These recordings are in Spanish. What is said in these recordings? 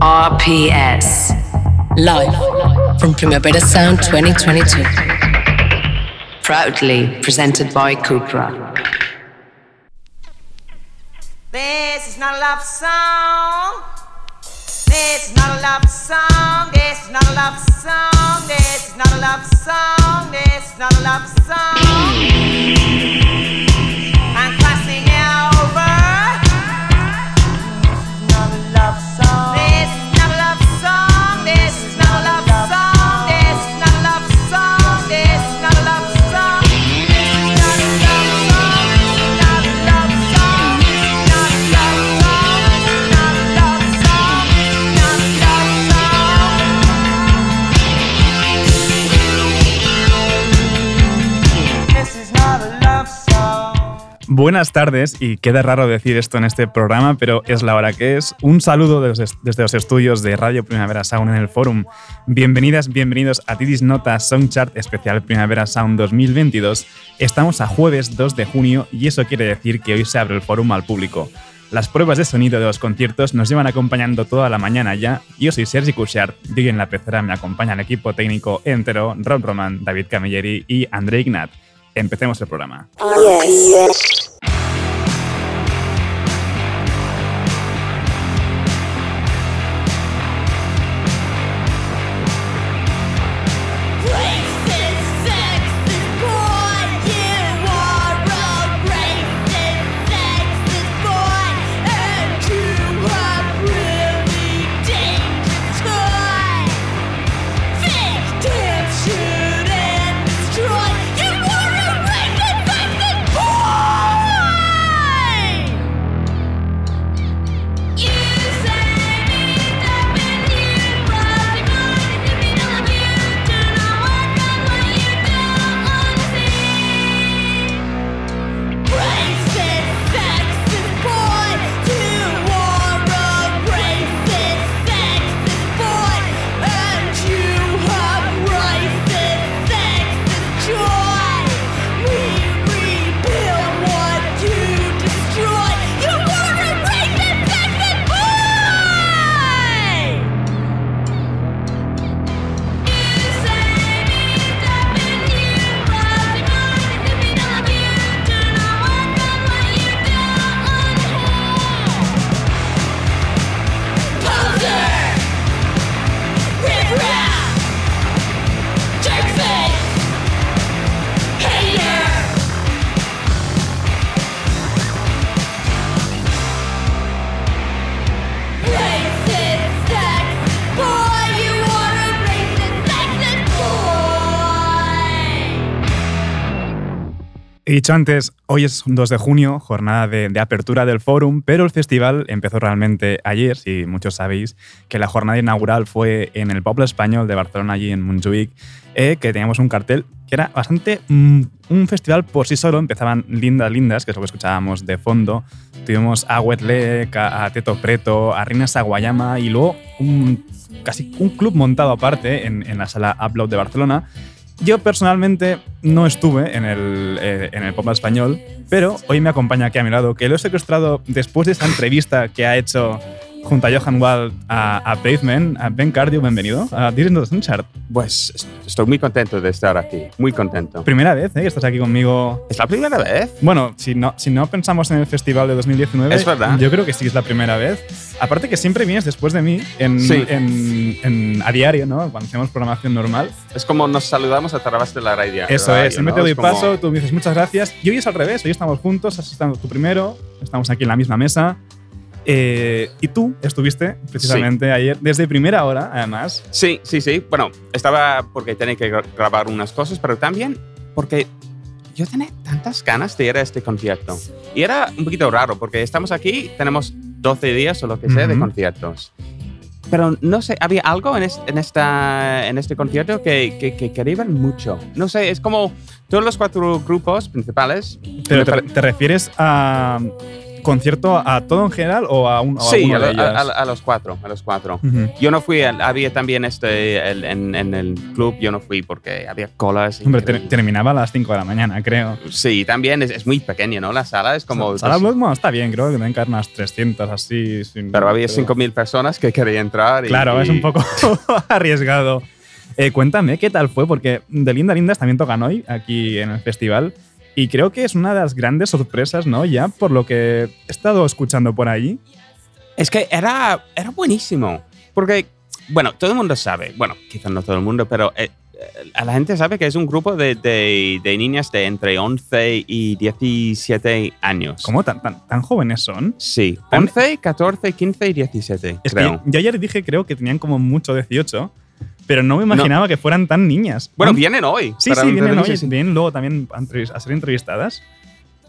RPS. Live from Primavera Sound 2022. Proudly presented by Cupra. This is not a love song. This is not a love song. This is not a love song. This is not a love song. This is not a love song. Buenas tardes, y queda raro decir esto en este programa, pero es la hora que es. Un saludo desde, los estudios de Radio Primavera Sound en el Forum. Bienvenidas, bienvenidos a Tidis Nota Soundchart especial Primavera Sound 2022. Estamos a jueves 2 de junio y eso quiere decir que hoy se abre el Forum al público. Las pruebas de sonido de los conciertos nos llevan acompañando toda la mañana ya. Yo soy Sergi Cushart y en la pecera me acompaña el equipo técnico entero, Rob Roman, David Camilleri y André Ignat. Empecemos el programa. Dicho antes, hoy es 2 de junio, jornada de, apertura del Forum, pero el festival empezó realmente ayer, si muchos sabéis, que la jornada inaugural fue en el Pueblo Español de Barcelona, allí en Montjuic, eh, que teníamos un cartel que era bastante mm, un festival por sí solo. Empezaban lindas, lindas, que es lo que escuchábamos de fondo. Tuvimos a Wetlek, a, a Teto Preto, a Rina Saguayama y luego casi un club montado aparte en, en la sala Upload de Barcelona. Yo personalmente no estuve en el, eh, en el Pop Español, pero hoy me acompaña aquí a mi lado, que lo he secuestrado después de esa entrevista que ha hecho junto a Johan Wald a, a Pavement. A Ben Cardio, bienvenido a Not Sunchart. Pues est- estoy muy contento de estar aquí, muy contento. Primera vez ¿eh? que estás aquí conmigo. ¿Es la primera vez? Bueno, si no, si no pensamos en el festival de 2019, Es verdad. yo creo que sí es la primera vez. Aparte que siempre vienes después de mí en, Sí. en- en- a diario, ¿no? Cuando hacemos programación normal. Es como nos saludamos a través de la radio. Eso radio, es, siempre ¿no? te doy como- paso, tú me dices muchas gracias. Y hoy es al revés, hoy estamos juntos, has estado tú primero, estamos aquí en la misma mesa. Eh, y tú estuviste precisamente ayer, desde primera hora, además. Sí, sí, sí. Bueno, estaba porque tenía que gra- grabar unas cosas, pero también porque yo tenía tantas ganas de ir a este concierto. Y era un poquito raro porque estamos aquí, tenemos 12 días o lo que sea de conciertos. Pero no sé, había algo en, es- en, esta, en este concierto que, que, que querían mucho. No sé, es como todos los cuatro grupos principales. Pero te, te refieres a ¿Concierto a todo en general o a, un, a Sí, a, de ellas? a- a los cuatro, a los cuatro. Ujú. Yo no fui, había también este, el- en, en el club, yo no fui porque había colas. Hombre, terminaba a las 5 de la mañana, creo. Sí, también es, es muy pequeño, ¿no? La sala es como... Sala pues, Blood, bueno, está bien, creo que deben caer unas 300 así. sin- pero había 5.000 personas que querían entrar. y- Claro, es y- un poco arriesgado. Eh, cuéntame, ¿qué tal fue? Porque de Linda Lindas también tocan hoy aquí en el festival. Y creo que es una de las grandes sorpresas, ¿no? Ya por lo que he estado escuchando por allí. Es que era, era buenísimo. Porque, bueno, todo el mundo sabe, bueno, quizás no todo el mundo, pero eh, eh, a la gente sabe que es un grupo de, de- de niñas de entre 11 y 17 años. ¿Cómo tan, tan, tan jóvenes son? Sí, Tan- 11, 14, 15 y 17, Es creo. que yo ayer dije, creo que tenían como mucho 18, pero no me imaginaba que fueran tan niñas. Bueno, vienen hoy. Sí, sí, vienen hoy. release. Vienen luego también a a ser entrevistadas.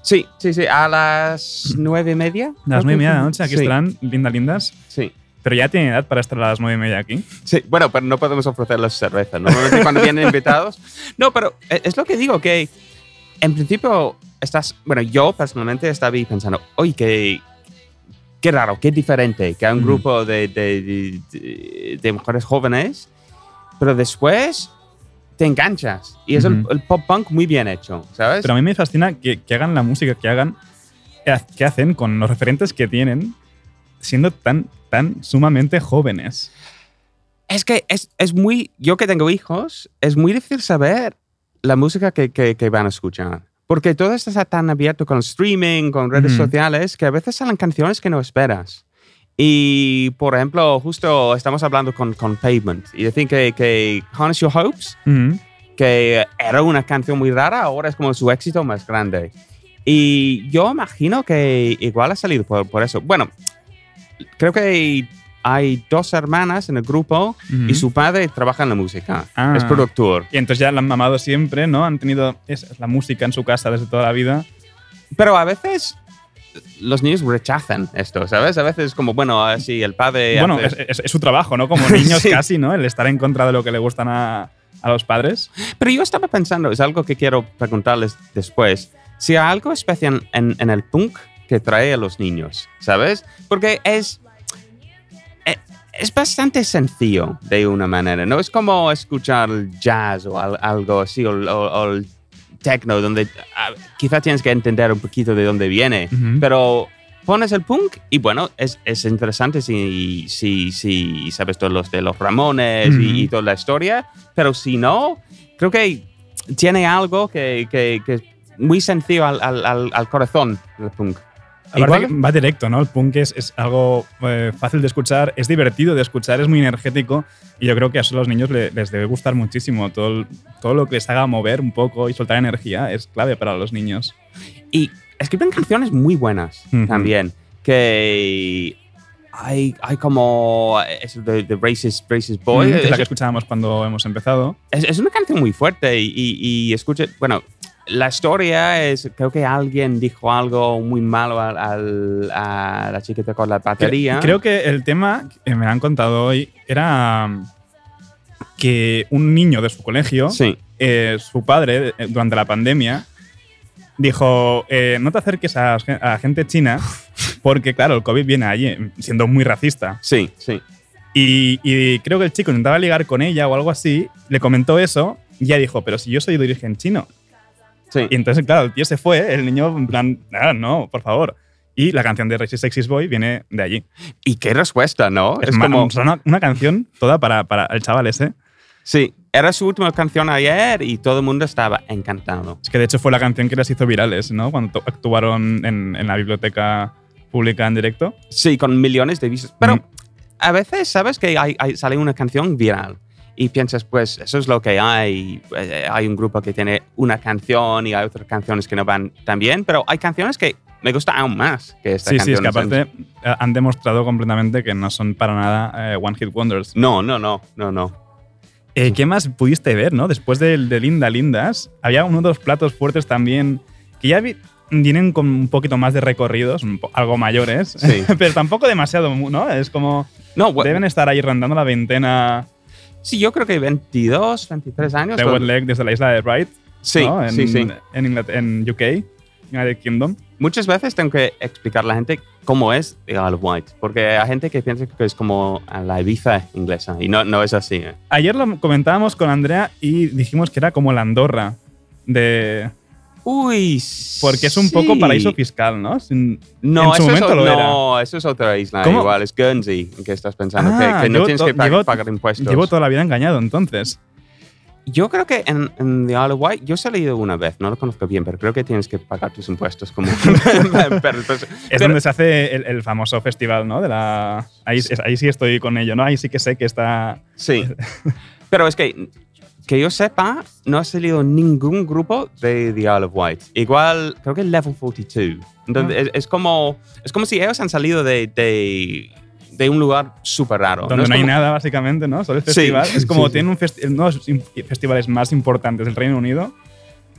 Sí, sí, sí, a las nueve y media. A las nueve y que media de la noche aquí sí, estarán Linda Lindas. Sí. Pero ya tienen edad para estar a las nueve y media aquí. Sí, bueno, pero no podemos ofrecerles cerveza. Normalmente cuando vienen invitados. No, pero e- es lo que digo, que en principio estás. Bueno, yo personalmente estaba ahí pensando, oye, qué, qué raro, qué diferente que hay un Ujú. grupo de, de, de- de- de mujeres jóvenes, pero después te enganchas. Y es el- pop punk muy bien hecho, ¿sabes? Pero a mí me fascina que, que hagan la música que hagan, eh, que hacen con los referentes que tienen, siendo tan, tan sumamente jóvenes. Es que es, es muy. Yo que tengo hijos, es muy difícil saber la música que, que- que van a escuchar. Porque todo está tan abierto con streaming, con redes sociales, que a veces salen canciones que no esperas. Y, por ejemplo, justo estamos hablando con, con Pavement y decir que, que Harness Your Hopes, que era una canción muy rara, ahora es como su éxito más grande. Y yo imagino que igual ha salido por, por eso. Bueno, creo que hay dos hermanas en el grupo y su padre trabaja en la música. Ah. Es productor. Y entonces ya la han mamado siempre, ¿no? Han tenido es- la música en su casa desde toda la vida. Pero a veces los niños rechazan esto, ¿sabes? A veces como, bueno, así el padre... bueno, hace- es, es- es su trabajo, ¿no? Como niños Sí. casi, ¿no? El estar en contra de lo que le gustan a, a los padres. Pero yo estaba pensando, es algo que quiero preguntarles después, si hay algo especial en, en el punk que trae a los niños, ¿sabes? Porque es, e- es bastante sencillo de una manera, no es como escuchar jazz o al- algo así, o, o- o el techno, donde ah, quizá tienes que entender un poquito de dónde viene, pero pones el punk y bueno, es, es interesante si, si, si sabes todos los de los Ramones y, y toda la historia, pero si no, creo que tiene algo que, que, que es muy sencillo al, al, al, al corazón del punk. Igual- va directo, ¿no? El punk es, es algo eh, fácil de escuchar, es divertido de escuchar, es muy energético y yo creo que a los niños le- les debe gustar muchísimo. Todo, el- todo lo que les haga mover un poco y soltar energía es clave para los niños. Y escriben canciones muy buenas Ujú. también, que hay, hay como eso de, de Racist, Racist Boy. Mm, que es la es- que escuchábamos cuando hemos empezado. Es, es una canción muy fuerte y, y, y escuche, bueno, la historia es, creo que alguien dijo algo muy malo al, al- a la chica que tocó la batería. Cre- Creo que el tema que me han contado hoy era mm, que un niño de su colegio, Sí, eh, su padre, eh, durante la pandemia, dijo, eh, no te acerques a, a gente china porque, claro, el COVID viene allí, siendo muy racista. sí, sí. Y, y creo que el chico intentaba ligar con ella o algo así, le comentó eso y ella dijo, pero si yo soy de origen chino. Sí. Y entonces, claro, el tío se fue, el niño en plan, ah, no, por favor. Y la canción de Racist Sexist Boy viene de allí. Y qué respuesta, ¿no? Es, Es, como, una, una canción toda para, para el chaval ese. sí, era su última canción ayer y todo el mundo estaba encantado. Es que de hecho fue la canción que les hizo virales, ¿no? Cuando actuaron en, en la biblioteca pública en directo. Sí, con millones de vistas. Pero Mm. a veces, ¿sabes? Que hay, hay- sale una canción viral y piensas, pues eso es lo que hay. Eh, hay un grupo que tiene una canción y hay otras canciones que no van tan bien, pero hay canciones que me gustan aún más que esta Sí, sí, es canción. que aparte eh, han demostrado completamente que no son para nada eh, One Hit Wonders. No, no, no, no, no. Eh, ¿Qué más pudiste ver, no? Después del de Linda Lindas, había uno de los platos fuertes también que ya vi- vienen con un poquito más de recorridos, algo mayores, Sí. pero tampoco demasiado, ¿no? Es como No, deben estar ahí rondando la veintena sí, yo creo que 22, 23 años. Wet Leg desde la isla de Wright, sí, ¿no? En, sí, sí. En, Inglat- en UK. United Kingdom. Muchas veces tengo que explicar a la gente cómo es The Isle of Wight, porque hay gente que piensa que es como la Ibiza inglesa y no, no es así. ¿eh? Ayer lo comentábamos con Andrea y dijimos que era como la Andorra de... Uy, Porque es un poco sí. paraíso fiscal, ¿no? Sin- No, en su eso es, lo no, eso es otra isla ¿Cómo? igual, es Guernsey, en que estás pensando, Ah, que, que no tienes que pa- llevo- pagar impuestos. Llevo toda la vida engañado, entonces. Yo creo que en, en The Isle of Wight, yo he salido una vez, no lo conozco bien, pero creo que tienes que pagar tus impuestos como... pero, Es pero- donde se hace el, el famoso festival, ¿no? De la... Ahí, ahí sí estoy con ello, ¿no? Ahí sí que sé que está... Sí. Pero es que, que yo sepa, no ha salido ningún grupo de The Isle of Wight. Igual, creo que Level 42. Entonces, Ah. es, es como, es como si ellos han salido de, de, de un lugar súper raro. Donde no, hay como- nada, básicamente, ¿no? Solo el Sí, festival. es como sí, sí. tiene un festi- uno de los festivales más importantes del Reino Unido,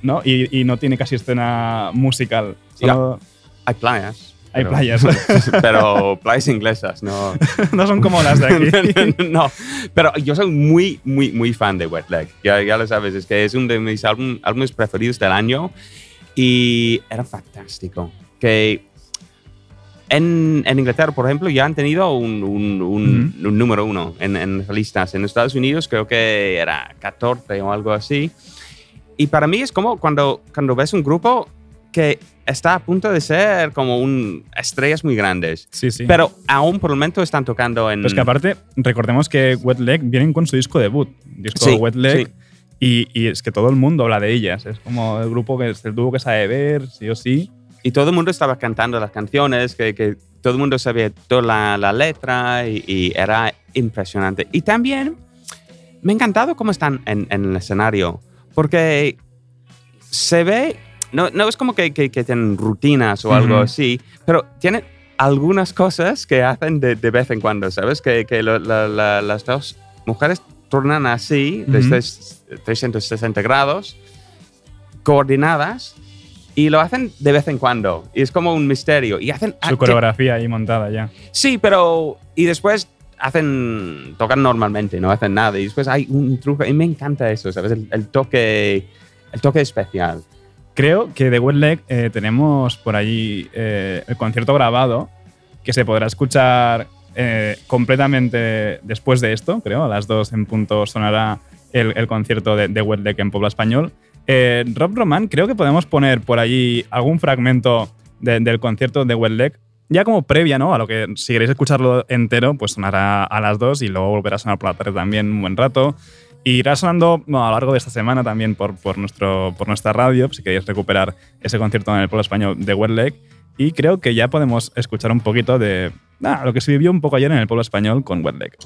¿no? Y, y no tiene casi escena musical. Solo Hay playas. Hay pero- playas. pero playas inglesas, no. no son como las de aquí. no, pero yo soy muy, muy, muy fan de Wet Leg. Ya, ya lo sabes, es que es uno de mis álbum- álbumes preferidos del año y era fantástico. Que en, en Inglaterra, por ejemplo, ya han tenido un, un- un- un número uno en, en listas. En Estados Unidos creo que era 14 o algo así. Y para mí es como cuando, cuando ves un grupo que está a punto de ser como un estrellas muy grandes. Sí, sí. Pero aún por el momento están tocando en... Pues que aparte, recordemos que Wet Leg vienen con su disco debut, disco Sí, Wet Leg, sí. y, y es que todo el mundo habla de ellas. Es como el grupo que es el dúo que sabe ver, sí o sí. Y todo el mundo estaba cantando las canciones, que, que todo el mundo sabía toda la, la letra y, y era impresionante. Y también me ha encantado cómo están en, en el escenario, porque se ve, no, no es como que, que- que tienen rutinas o algo Ujú. así, pero tienen algunas cosas que hacen de, de vez en cuando, ¿sabes? Que, que lo- la- la- las dos mujeres tornan así, Ujú. desde 360 grados, coordinadas, y lo hacen de vez en cuando. Y es como un misterio. Y hacen... Su coreografía ahí montada ya. Sí, pero... Y después hacen... Tocan normalmente, no hacen nada. Y después hay un truco. Y me encanta eso, ¿sabes? El, el toque... El toque especial. Creo que de Wet Leg eh, tenemos por allí eh, el concierto grabado que se podrá escuchar eh, completamente después de esto, creo. A las dos en punto sonará el, concierto de, de en Puebla Español. Rob Roman, creo que podemos poner por allí algún fragmento de- del concierto de Wet Leg, ya como previa, ¿no? A lo que si queréis escucharlo entero, pues sonará a las dos y luego volverá a sonar por la tarde también un buen rato. Y irá sonando a lo largo de esta semana también por, por, nuestro, por nuestra radio, si queréis recuperar ese concierto en el pueblo español de Wet. Y creo que ya podemos escuchar un poquito de ah, lo que se vivió un poco ayer en el pueblo español con Wet.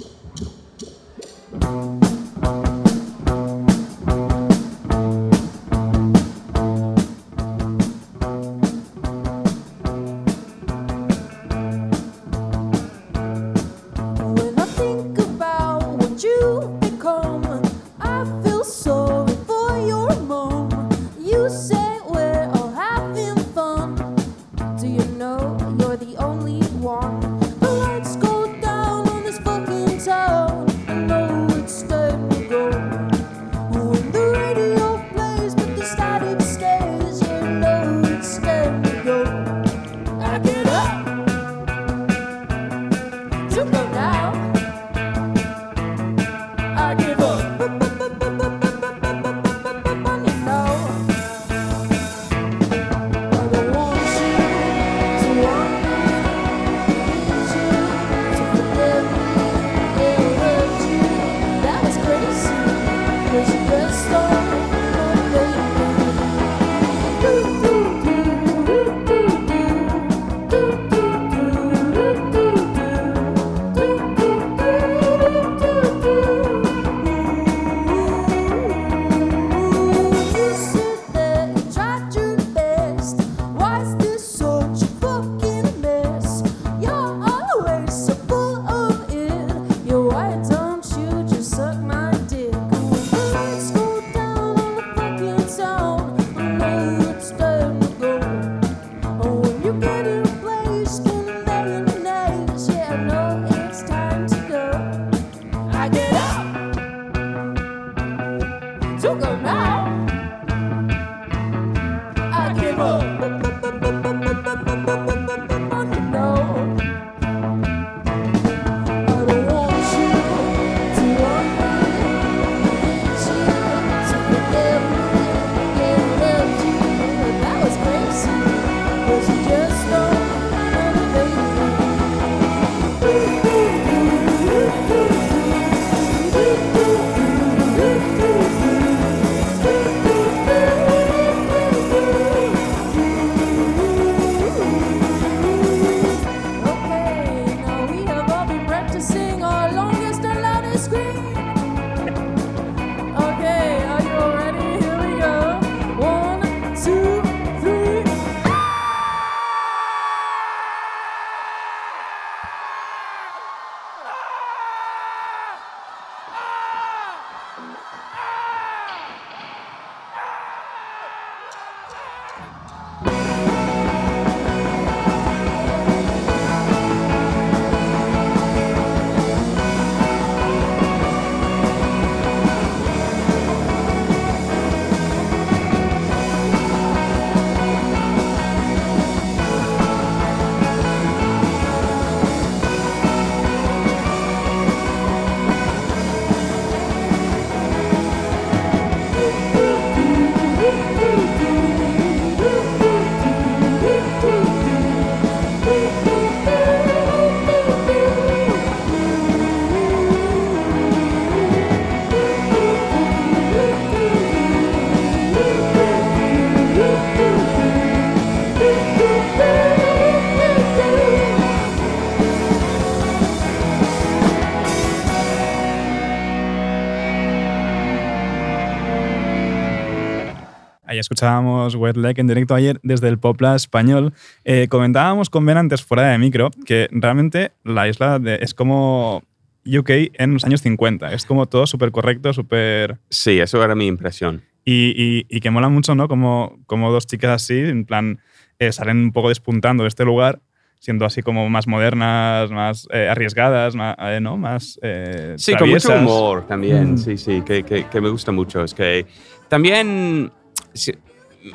Escuchábamos Wet Leg en directo ayer desde el Popla español. Eh, comentábamos con Ben antes fuera de micro que realmente la isla de- es como UK en los años 50. Es como todo súper correcto, súper... Sí, eso era mi impresión. Y, y- y que mola mucho, ¿no? Como, como dos chicas así, en plan, eh, salen un poco despuntando de este lugar, siendo así como más modernas, más eh, arriesgadas, más, eh, ¿no? Más eh, Sí, con mucho traviesas. humor también, Mm. sí, sí, que, que- que me gusta mucho. Es que también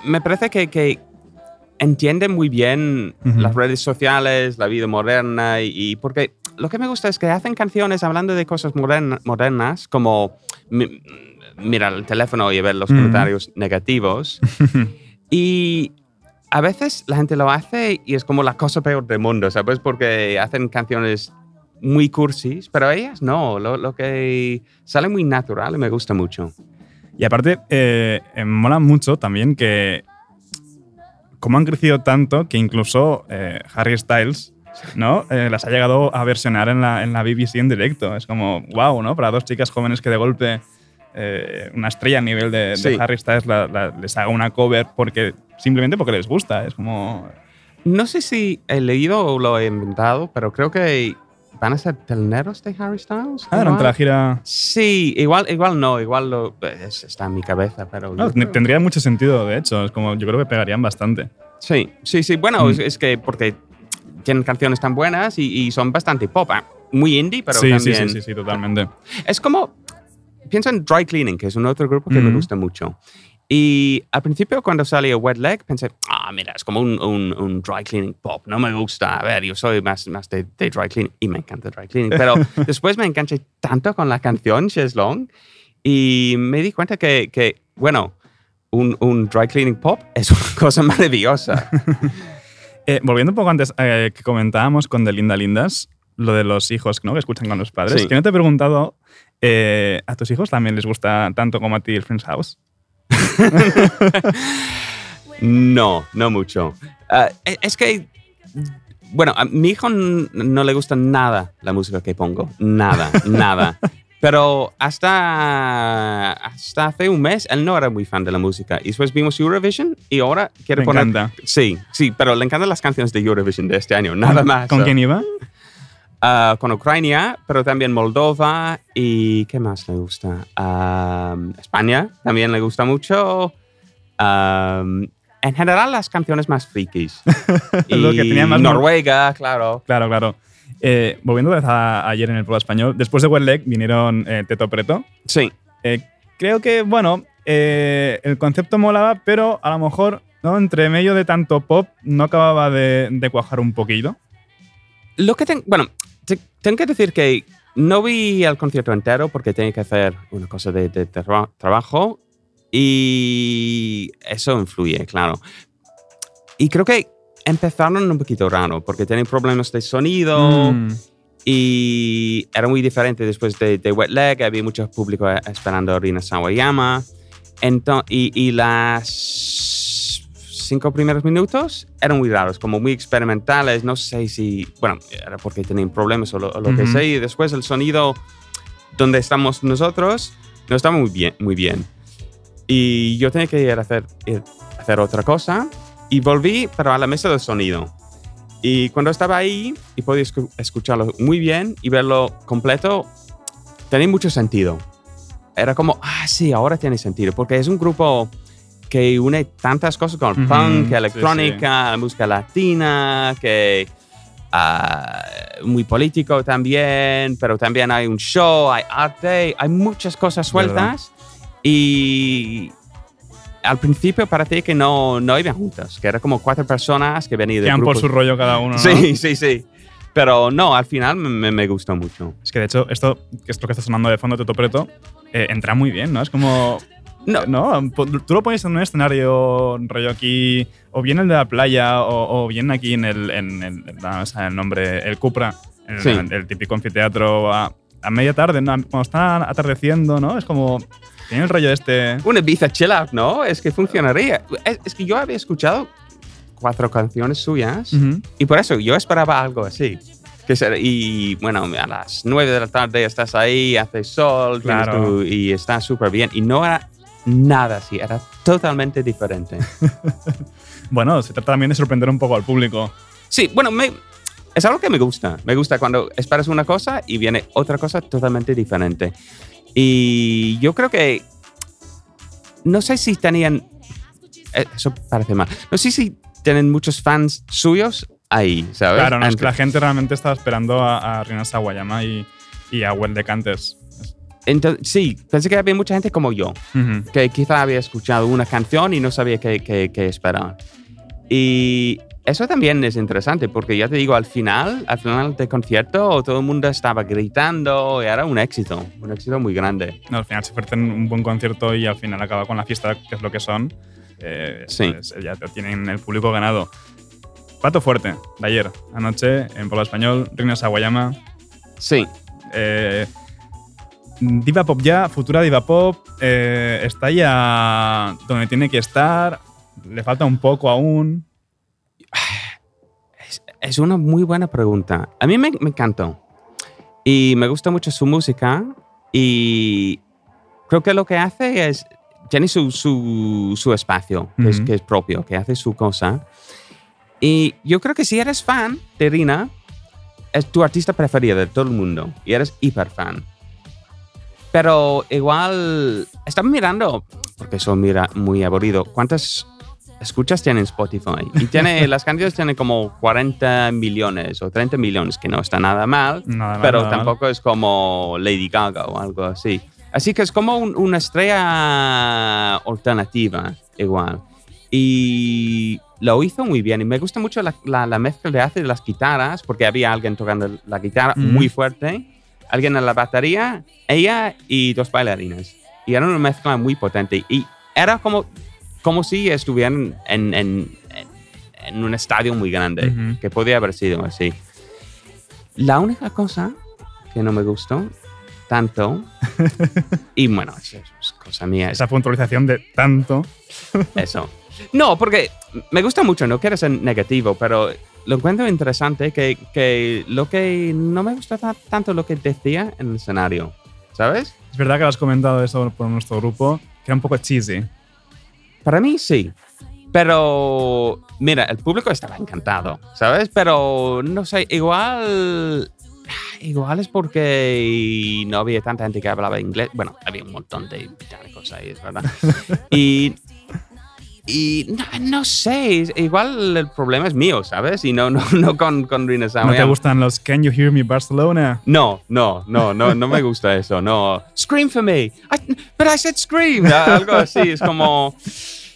me parece que, que entiende muy bien las redes sociales, la vida moderna, y, y porque lo que me gusta es que hacen canciones hablando de cosas moderna- modernas, como mi- mirar el teléfono y ver los Ujú. comentarios negativos. y a veces la gente lo hace y es como la cosa peor del mundo, ¿sabes? Porque hacen canciones muy cursis, pero ellas no, lo, lo que sale muy natural y me gusta mucho. Y aparte, eh, eh, mola mucho también que como han crecido tanto que incluso eh, Harry Styles ¿no? Eh, las ha llegado a versionar en la, en la BBC en directo. Es como, wow, ¿no? Para dos chicas jóvenes que de golpe eh, una estrella a nivel de. Harry Styles la- la- les haga una cover porque simplemente porque les gusta. Es como... No sé si he leído o lo he inventado, pero creo que van a ser teleneros de Harry Styles. Ah, durante la gira... Sí, igual, igual no, igual lo, es- está en mi cabeza, pero... No, creo- tendría mucho sentido, de hecho. Es como, yo creo que pegarían bastante. Sí, sí, sí. Bueno, Mm. es, es que porque tienen canciones tan buenas y, y son bastante pop, ah, muy indie, pero sí, sí, también... sí, sí, sí, totalmente. Es como, pienso en Dry Cleaning, que es un otro grupo que me Ujú. gusta mucho. Y al principio cuando salió Wet Leg pensé, ah, mira, es como un, un, un dry cleaning pop, no me gusta. A ver, yo soy más, más de, de dry cleaning y me encanta dry cleaning. Pero después me enganché tanto con la canción Long y me di cuenta que, que bueno, un, un dry cleaning pop es una cosa maravillosa. Eh, volviendo un poco antes eh, que comentábamos con De Linda Lindas, lo de los hijos ¿no? que escuchan con los padres, Sí. que no te he preguntado, eh, ¿a tus hijos también les gusta tanto como a ti el Friends House? No, no mucho. Ah, e- es que, bueno, a mi hijo no le gusta nada la música que pongo. Nada, nada. Pero hasta, hasta hace un mes él no era muy fan de la música. Y después vimos Eurovision y ahora quiere Me poner... encanta. Sí, sí, pero le encantan las canciones de Eurovision de este año, nada más. ¿Con quién iba? Ah, con Ucrania, pero también Moldova y ¿qué más le gusta? Am, España también le gusta mucho. Am, en general las canciones más frikis. Lo que Y tenía más- Noruega, claro. Claro, claro. Eh, volviendo a ayer en el Pro Español, después de Leg vinieron eh, Teto Preto. Sí, Eh, creo que, bueno, el concepto molaba, pero a lo mejor, ¿no? Entre medio de tanto pop, no acababa de, de cuajar un poquito. lo que tengo, bueno, tengo que decir que no vi el concierto entero porque tenía que hacer una cosa de, de tra- trabajo y eso influye, claro. Y creo que empezaron un poquito raro porque tienen problemas de sonido Mm. y era muy diferente después de, de Wet Leg, había mucho público esperando a Rina Sawayama. Ento- y, y las cinco primeros minutos eran muy raros, como muy experimentales. No sé si, bueno, era porque tenían problemas o lo, o lo que sea. Y después el sonido donde estamos nosotros no estaba muy bien. Muy bien. Y yo tenía que ir a hacer, ir a hacer otra cosa. Y volví, pero a la mesa de sonido. Y cuando estaba ahí y podía escu- escucharlo muy bien y verlo completo, tenía mucho sentido. Era como, ah, sí, ahora tiene sentido, porque es un grupo que une tantas cosas con el punk, sí, electrónica, la música latina, que ah, muy político también, pero también hay un show, hay arte, hay muchas cosas sueltas y al principio parecía que no, no iban juntas, que era como cuatro personas que venían de por su rollo cada uno. ¿no? Sí, sí, sí. Pero no, al final me, me gustó mucho. Es que de hecho, esto, que es lo que está sonando de fondo Teto Preto, eh, entra muy bien, ¿no? Es como. No. ¿no? Po- Tú lo pones en un escenario rollo aquí, o bien el de la playa, o, o bien aquí en el, en, el- en la- o sea, el nombre, el Cupra, el, Sí. el típico anfiteatro a, a media tarde, ¿no? cuando está atardeciendo, ¿no? Es como. Tiene el rollo este. Una Ibiza chill out, ¿no? Es que funcionaría. Es, es que yo había escuchado cuatro canciones suyas y por eso yo esperaba algo así. Que ser- y bueno, a las nueve de la tarde estás ahí, hace sol Claro. y está súper bien. Y no era nada así, era totalmente diferente. Bueno, se trata también de sorprender un poco al público. Sí, bueno, me- es algo que me gusta. Me gusta cuando esperas una cosa y viene otra cosa totalmente diferente. Y yo creo que. No sé si tenían. eh, Eso parece mal. No sé si tienen muchos fans suyos ahí, ¿sabes? Claro, no, es que la gente realmente estaba esperando a, a Rina Sawayama y, y a Well de Cantes. Entonces, sí, pensé que había mucha gente como yo, Ujú. que quizá había escuchado una canción y no sabía qué, qué- qué esperar. Y eso también es interesante, porque ya te digo, al final, al final del concierto, todo el mundo estaba gritando y era un éxito, un éxito muy grande. No, al final se ofrecen un buen concierto y al final acaba con la fiesta, que es lo que son. Eh, Sí. pues, ya tienen el público ganado. Pato fuerte, de ayer, anoche, en Polo Español, Rina Sawayama. Sí, Eh, diva Pop ya, futura Diva Pop, eh, está ya donde tiene que estar, le falta un poco aún. es, es una muy buena pregunta. A mí me, me encantó y me gusta mucho su música y creo que lo que hace es, tiene su, su, su espacio, que, es, que es propio, que hace su cosa. Y yo creo que si eres fan de Rina, es tu artista preferida de todo el mundo y eres hiper fan. Pero igual, estaba mirando, porque eso mira muy aburrido, ¿cuántas escuchas tiene en Spotify? Y tiene, las canciones tienen como 40 millones o 30 millones, que no está nada mal, Nada pero nada mal. tampoco es como Lady Gaga o algo así. Así que es como un- una estrella alternativa, igual. Y lo hizo muy bien. Y me gusta mucho la, la- la mezcla de hace de las guitarras, porque había alguien tocando la guitarra Mm. muy fuerte, alguien en la batería, ella y dos bailarinas. Y era una mezcla muy potente. Y era como, como si estuvieran en, en- en- un estadio muy grande, que podía haber sido así. La única cosa que no me gustó tanto, y bueno, eso es cosa mía, es Esa puntualización de tanto. eso. No, porque me gusta mucho, no quiero ser negativo, pero lo encuentro interesante que, que lo que no me gusta ta- tanto lo que decía en el escenario, ¿sabes? Es verdad que lo has comentado eso por nuestro grupo, que era un poco cheesy. Para mí sí. Pero, mira, el público estaba encantado, ¿sabes? Pero, no sé, igual... Igual es porque no había tanta gente que hablaba inglés. Bueno, había un montón de británicos ahí, es verdad. y y no, no sé, igual el problema es mío, ¿sabes? Y no, no, no con, con Rina ¿No te gustan los Can You Hear Me Barcelona? No, no, no, no, no me gusta eso, no. Scream for me. I, but I said scream. Algo así, es como...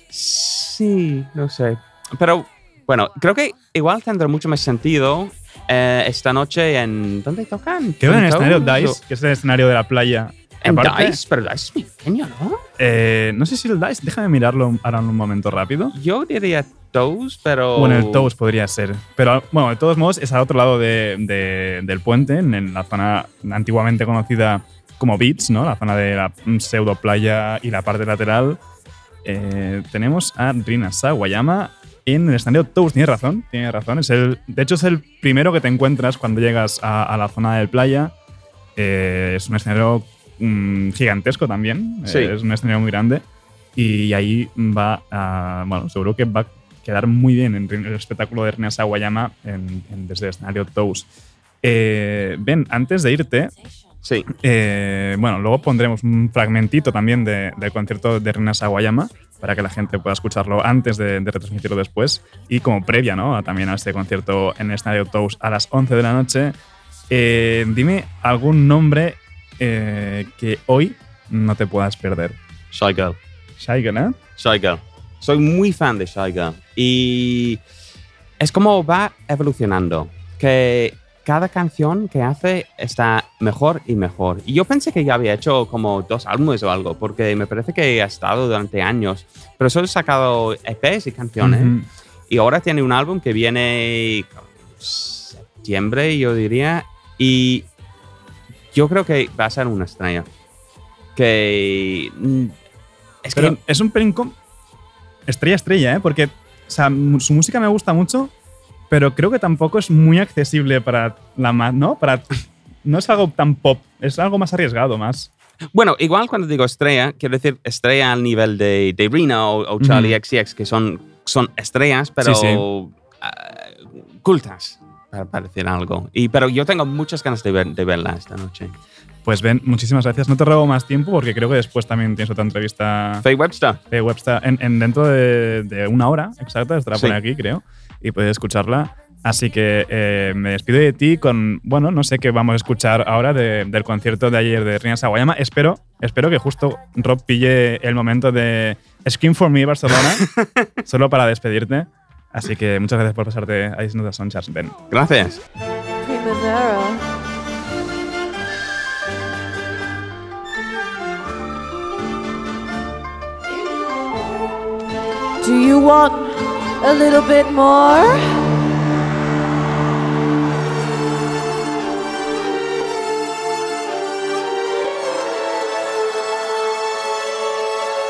Sí, no sé. Pero bueno, creo que igual tendrá mucho más sentido eh, esta noche en... ¿Dónde tocan? Creo que en el escenario Dice, que es el escenario de la playa. En aparte, Dice, pero Dice es pequeño, ¿no? eh, no sé si el Dice, déjame mirarlo ahora en un momento rápido. Yo diría Toes, pero... O en el Toast podría ser. Pero bueno, de todos modos, es al otro lado de- de- del puente, en, la zona antiguamente conocida como Beats, ¿no? La zona de la pseudo playa y la parte lateral. Eh, tenemos a Rina Sawayama en el escenario Toast. Tiene razón, tiene razón. Es el, de hecho, es el primero que te encuentras cuando llegas a, a la zona del playa. Eh, es un escenario mm, gigantesco también. Sí. Eh, es un escenario muy grande. Y ahí va a. Bueno, seguro que va a quedar muy bien en el espectáculo de Rina Sawayama en- en- desde el escenario Toast. Eh, ben, antes de irte, Sí, eh, bueno, luego pondremos un fragmentito también de- del concierto de Rina Sawayama para que la gente pueda escucharlo antes de, de retransmitirlo después y como previa ¿no? a- también a este concierto en el Estadio Toast a las 11 de la noche. Eh, dime algún nombre eh, que hoy no te puedas perder. Shy Girl. Shy Girl, ¿eh? Shy Girl. Soy muy fan de Shy Girl. Y es como va evolucionando. Que cada canción que hace está mejor y mejor. Y yo pensé que ya había hecho como dos álbumes o algo, porque me parece que ha estado durante años. Pero solo he sacado EPs y canciones. Y ahora tiene un álbum que viene septiembre, yo diría. Y yo creo que va a ser una estrella. Que. mm, Es Pero que es un pelín estrella estrella, ¿eh? Porque o sea, su música me gusta mucho, pero creo que tampoco es muy accesible para la más, ¿no? Para no es algo tan pop, es algo más arriesgado, más. Bueno, igual cuando digo estrella, quiero decir estrella al nivel de, de Reno o, o Charlie XCX, que son, son estrellas, pero Sí, sí. ah, cultas, para, decir algo. Y, pero yo tengo muchas ganas de, ver, de verla esta noche. Pues Ben, muchísimas gracias. No te robo más tiempo porque creo que después también tienes otra entrevista Faye Webster. de Webster en, en dentro de, de una hora exacta, estará por aquí, creo, y puedes escucharla. Así que eh, me despido de ti con, bueno, no sé qué vamos a escuchar ahora de- del concierto de ayer de Rina Sawayama. Espero, espero que justo Rob pille el momento de Scream for Me Barcelona, solo para despedirte. Así que muchas gracias por pasarte a Disney Sonchas, Ben. Gracias. Do you want a little bit more?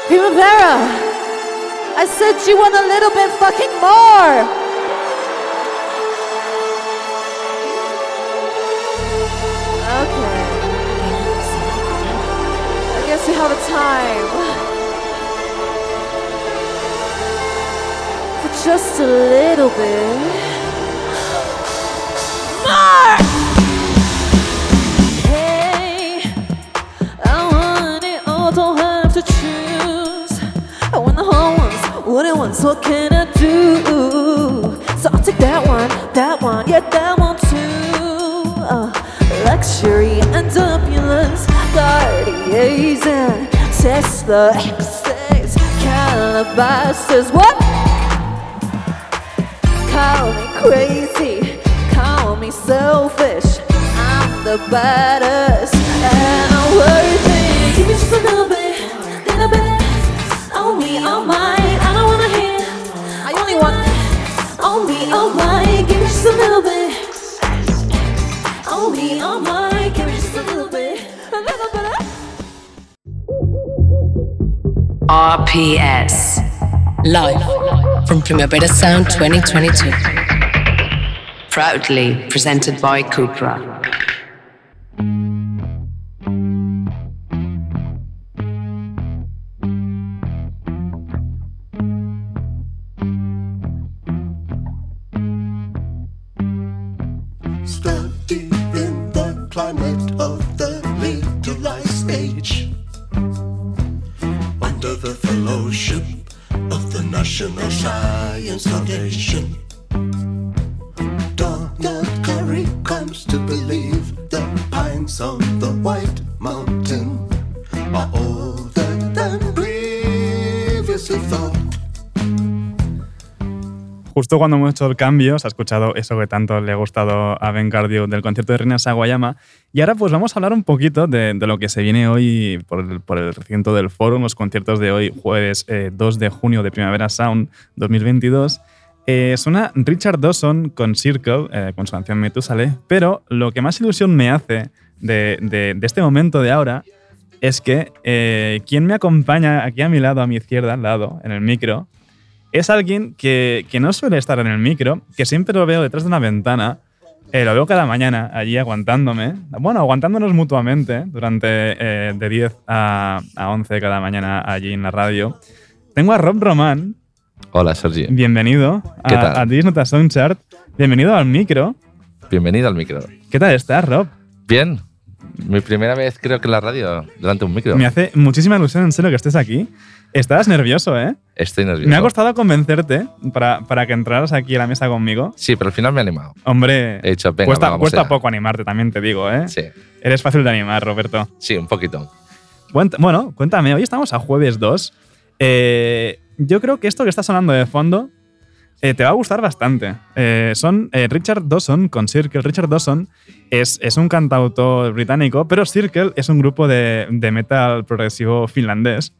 Primavera! I said you want a little bit fucking more! Okay. I guess we have a time. For just a little bit. More! What it wants, what can I do? So I'll take that one, that one, yeah, that one too. Uh, luxury and opulence, Cartiers and Tesla X's, Calabasas, what? Call me crazy, call me selfish. I'm the baddest RPS. Live from Primavera Sound 2022. Proudly presented by Cupra. Cuando hemos hecho el cambio, se ha escuchado eso que tanto le ha gustado a Ben Cardio del concierto de Reina Sawayama. Y ahora pues vamos a hablar un poquito de, lo que se viene hoy por el, por recinto del foro, los conciertos de hoy, jueves eh, 2 de junio de Primavera Sound 2022. Eh, suena Richard Dawson con Circle, eh, con su canción Metusale, pero lo que más ilusión me hace de este momento de ahora es que eh, quien me acompaña aquí a mi lado, a mi izquierda, al lado, en el micro, es alguien que, que no suele estar en el micro, que siempre lo veo detrás de una ventana, eh, lo veo cada mañana allí aguantándome, bueno, aguantándonos mutuamente durante eh, de 10 a, a 11 cada mañana allí en la radio. Tengo a Rob Román, Hola, Sergi. bienvenido ¿Qué a, tal? a This Nota Soundchart, bienvenido al micro. Bienvenido al micro. ¿Qué tal estás, Rob? Bien. Mi primera vez creo que en la radio, delante de un micro. Me hace muchísima ilusión, en serio, que estés aquí. Estabas nervioso, ¿eh? Estoy nervioso. Me ha costado convencerte para, para que entraras aquí a la mesa conmigo. Sí, pero al final me he animado. Hombre, He dicho, venga, cuesta, vamos cuesta poco animarte, también te digo, ¿eh? Sí, Eres fácil de animar, Roberto. sí, un poquito. Bueno, cuéntame, hoy estamos a jueves 2. Eh, yo creo que esto que está sonando de fondo eh, te va a gustar bastante. Eh, son eh, Richard Dawson con Circle. Richard Dawson es, es un cantautor británico, pero Circle es un grupo de, de metal progresivo finlandés.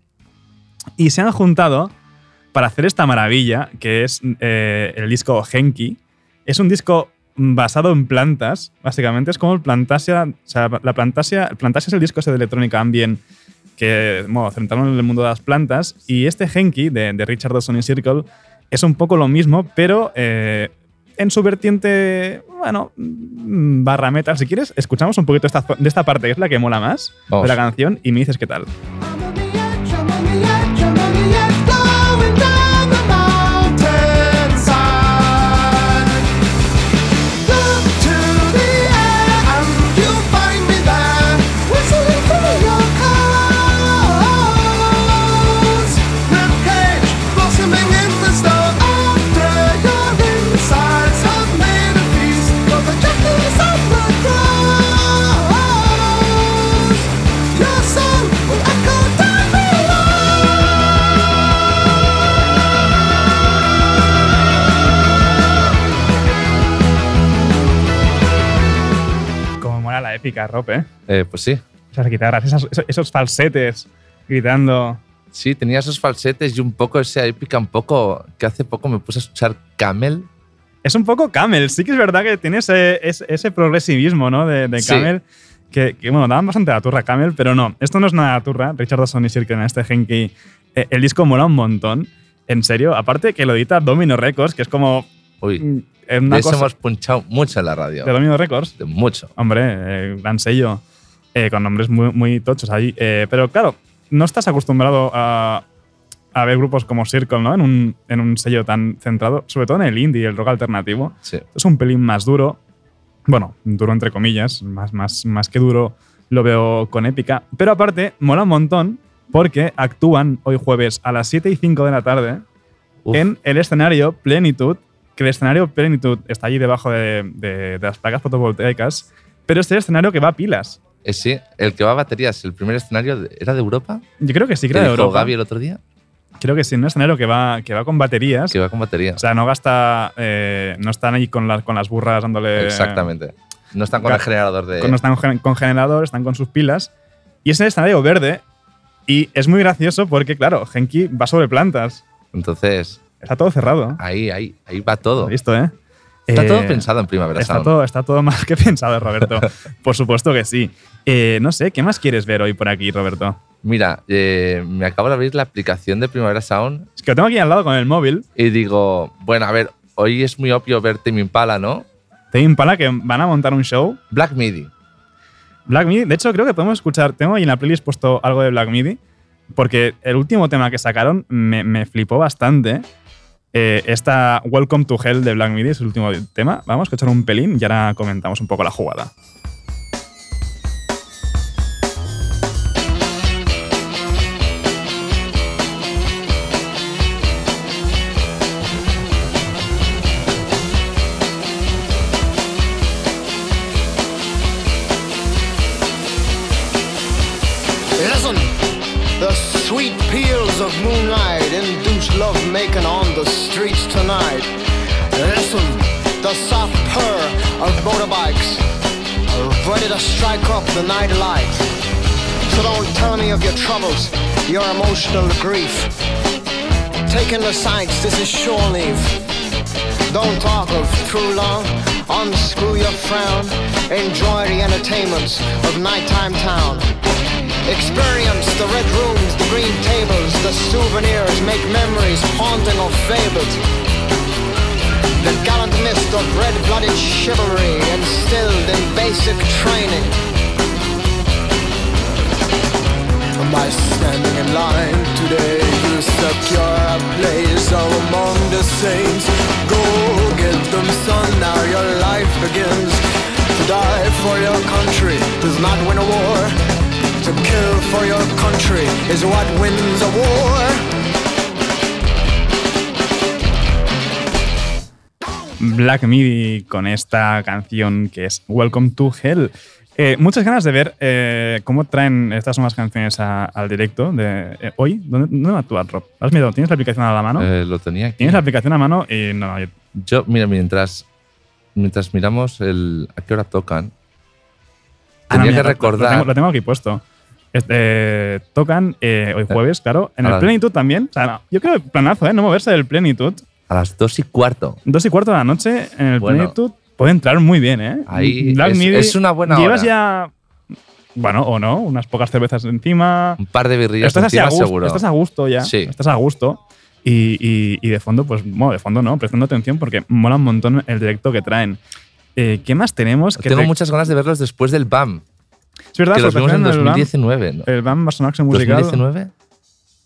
Y se han juntado para hacer esta maravilla, que es eh, el disco Henki. Es un disco basado en plantas, básicamente. Es como el Plantasia. O sea, la Plantasia, el Plantasia es el disco ese de electrónica ambient que, bueno, centrado en el mundo de las plantas. Y este Henki de, de Richard Dawson y Circle es un poco lo mismo, pero eh, en su vertiente, bueno, mm, barra metal. Si quieres, escuchamos un poquito esta, de esta parte, que es la que mola más Vamos. de la canción, y me dices qué tal. Épica, Rob, ¿eh? Eh, pues sí. Esas guitarras, esas- esos, esos falsetes gritando. Sí, tenía esos falsetes y un poco esa épica, un poco que hace poco me puse a escuchar Camel. Es un poco Camel, sí que es verdad que tiene ese, ese, ese progresivismo, ¿no? De, de Sí. Camel. Que, que, bueno, daban bastante la turra Camel, pero no, esto no es nada la turra. Richard Dawson y Sirken, este Genki. eh, el disco mola un montón. En serio, aparte que lo edita Domino Records, que es como. Uy, mm, de cosa. hemos punchado mucho en la radio. De Records. De mucho. Hombre, eh, gran sello. eh, con nombres muy, muy tochos ahí. Eh, pero claro, no estás acostumbrado a, a ver grupos como Circle, ¿no? En un, en un sello tan centrado, sobre todo en el indie y el rock alternativo. Sí. Es un pelín más duro. Bueno, duro entre comillas, más, más, más que duro lo veo con épica. Pero aparte, mola un montón porque actúan hoy jueves a las 7 y 5 de la tarde Uf, en el escenario Plenitud, que el escenario Plenitud está allí debajo de, de- de las placas fotovoltaicas, pero este escenario que va a pilas. eh, sí, el que va a baterías, el primer escenario, ¿era de Europa? Yo creo que sí, que ¿Qué era de Europa. Gaby el otro día? Creo que sí, un escenario que va, que va con baterías. Que va con batería. O sea, no gasta. eh, no están ahí con las, con las burras dándole. Exactamente. No están con el generador de. no están con, con generador, están con sus pilas. Y es el escenario verde. Y es muy gracioso porque, claro, Genki va sobre plantas. Entonces, Está todo cerrado. ahí, ahí, ahí va todo. Listo, ¿eh? Está Eh, todo pensado en primavera Está Sound. todo, está todo más que pensado, Roberto. Por supuesto que sí. Eh, no sé, ¿qué más quieres ver hoy por aquí, Roberto? Mira, eh, me acabo de abrir la aplicación de Primavera Sound Es que lo tengo aquí al lado con el móvil. y digo, bueno, a ver, hoy es muy obvio ver Tame Impala, ¿no? Te impala que van a montar un show. Black Midi. Black Midi. De hecho, creo que podemos escuchar. Tengo ahí en la playlist puesto algo de Black Midi. Porque el último tema que sacaron me, me flipó bastante. Eh, esta Welcome to Hell de Black Midi es el último tema. Vamos a escuchar un pelín y ahora comentamos un poco la jugada. To strike up the night light. So don't tell me of your troubles, your emotional grief. Taking the sights, this is shore leave. Don't talk of true love, unscrew your frown. Enjoy the entertainments of nighttime town. Experience the red rooms, the green tables, the souvenirs, make memories haunting or fabled. Mist of red-blooded chivalry instilled in basic training. By standing in line today, you secure a place among the saints. Go get them, son, now your life begins. To die for your country does not win a war. To kill for your country is what wins a war. Black Midi con esta canción que es Welcome to Hell. Eh, muchas ganas de ver eh, cómo traen estas nuevas canciones a- al directo de eh, hoy. ¿Dónde, ¿Dónde actúas, Rob? ¿Has mirado? ¿Tienes la aplicación a la mano? Lo tenía aquí. Tienes la aplicación a mano y no, yo- Yo, mira, mientras, mientras miramos el, a qué hora tocan, Ah, no, tenía mira, que recordar. Lo tengo, lo tengo aquí puesto. Este, tocan hoy jueves, claro. En el Plenitud también. O sea, no, yo creo que planazo, ¿eh? No moverse del Plenitud. A las dos y cuarto. Dos y cuarto de la noche en el Bueno. Plenitud puede entrar muy bien, ¿eh? Ahí Black es- Midi, es una buena Llevas hora. ya. Bueno, o no, unas pocas cervezas encima. Un par de birrillas Estás a encima gusto, seguro. estás a gusto ya. Sí. Estás a gusto. Y, y- y de fondo, pues, bueno, de fondo no, prestando atención porque mola un montón el directo que traen. Eh, ¿Qué más tenemos? Que Tengo te- muchas ganas de verlos después del BAM, Es verdad, que los vimos en hicieron el BAM- 2019. ¿no? El BAM Musical. ¿2019?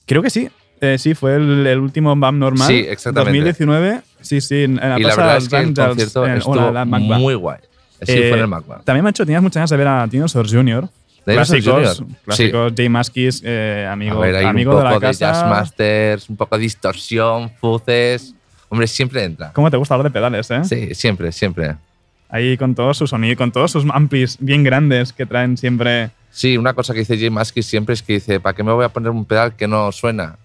Creo que sí. Eh, sí, fue el, el último BAM normal. Sí, exactamente. 2019. Sí, sí. En, la y la verdad es que el Angels, concierto en- estuvo la- la Magba. muy guay. Sí, Eh, fue en el Magma. También me ha hecho, tenías muchas ganas de ver a Dinosaur Jr. Clásicos, Jr., clásicos Jay Maskis, eh, amigo, a ver, hay amigo un de la de, casa. Jazz Masters, un poco de distorsión, fuces. Hombre, siempre entra. ¿Cómo te gusta hablar de pedales, eh? Sí, siempre, siempre. Ahí con todo su sonido, con todos sus amplis bien grandes que traen siempre. Sí, una cosa que dice Jay Maskey siempre es que dice, ¿para qué me voy a poner un pedal que no suena?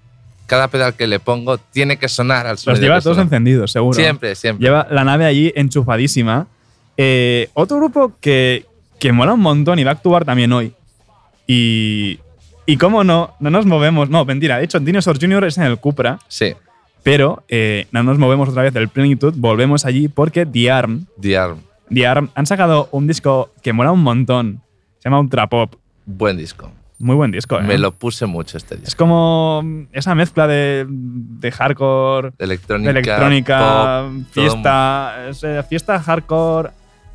Cada pedal que le pongo tiene que sonar al sonido. Los lleva todos encendidos, seguro. Siempre, siempre. Lleva la nave allí enchufadísima. Eh, otro grupo que, que mola un montón y va a actuar también hoy. Y, y cómo no, no nos movemos. No, mentira. De hecho, Dinosaur Jr. es en el Cupra, Sí, pero eh, no nos movemos otra vez del Plenitud. Volvemos allí porque The Arm, The Arm. The Arm han sacado un disco que mola un montón. Se llama Ultra Pop. Buen disco. Muy buen disco, ¿eh? Me lo puse mucho este Es disco. como esa mezcla de, de hardcore, De de electrónica, electrónica, pop, fiesta, es, fiesta hardcore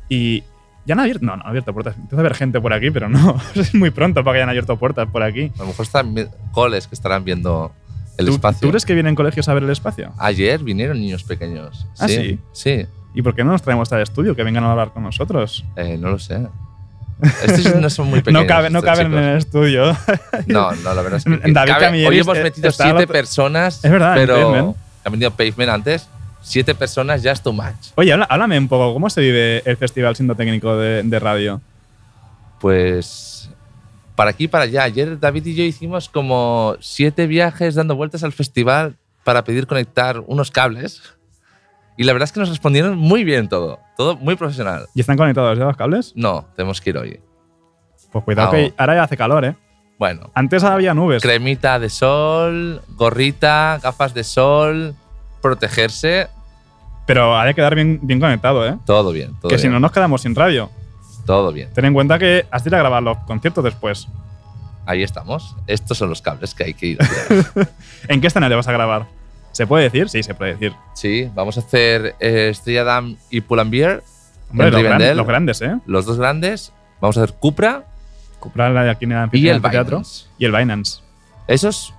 y ya han abierto, no, no han abierto puertas. Empieza a haber gente por aquí, pero no, es muy pronto para que hayan abierto puertas por aquí. A lo mejor están coles que estarán viendo el ¿Tú, espacio. ¿Tú crees que vienen colegios a ver el espacio? Ayer vinieron niños pequeños. ¿Ah, sí? Sí, ¿Y por qué no nos traemos al estudio que vengan a hablar con nosotros? Eh, no lo sé. Estos no son muy pequeños. no caben, no estos caben en el estudio. No, no, la verdad es que. David cabe- hoy hemos metido siete personas. Es verdad, pero. Han venido Pavement antes. Siete personas ya es too much. Oye, háblame un poco, ¿cómo se vive el festival siendo técnico de, de radio? Pues. Para aquí y para allá. Ayer David y yo hicimos como siete viajes dando vueltas al festival para pedir conectar unos cables. Y la verdad es que nos respondieron muy bien todo. Todo muy profesional. ¿Y están conectados ya los cables? No, tenemos que ir hoy. Pues cuidado Ah, que ahora ya hace calor, ¿eh? Bueno, Antes había nubes. cremita de sol, gorrita, gafas de sol, protegerse. Pero ha de quedar bien, bien conectado, ¿eh? Todo bien, todo que bien. si no nos quedamos sin radio. Todo bien. Ten en cuenta que has de ir a grabar los conciertos después. Ahí estamos. Estos son los cables que hay que ir. ¿En qué escenario vas a grabar? ¿Se puede decir? Sí, se puede decir. sí, vamos a hacer eh, Estrella Damm y Pull&Bear, Hombre, En los, gran- los grandes, ¿eh? los dos grandes. Vamos a hacer Cupra Cupra la de aquí en el y el teatro. Y el Binance. Esos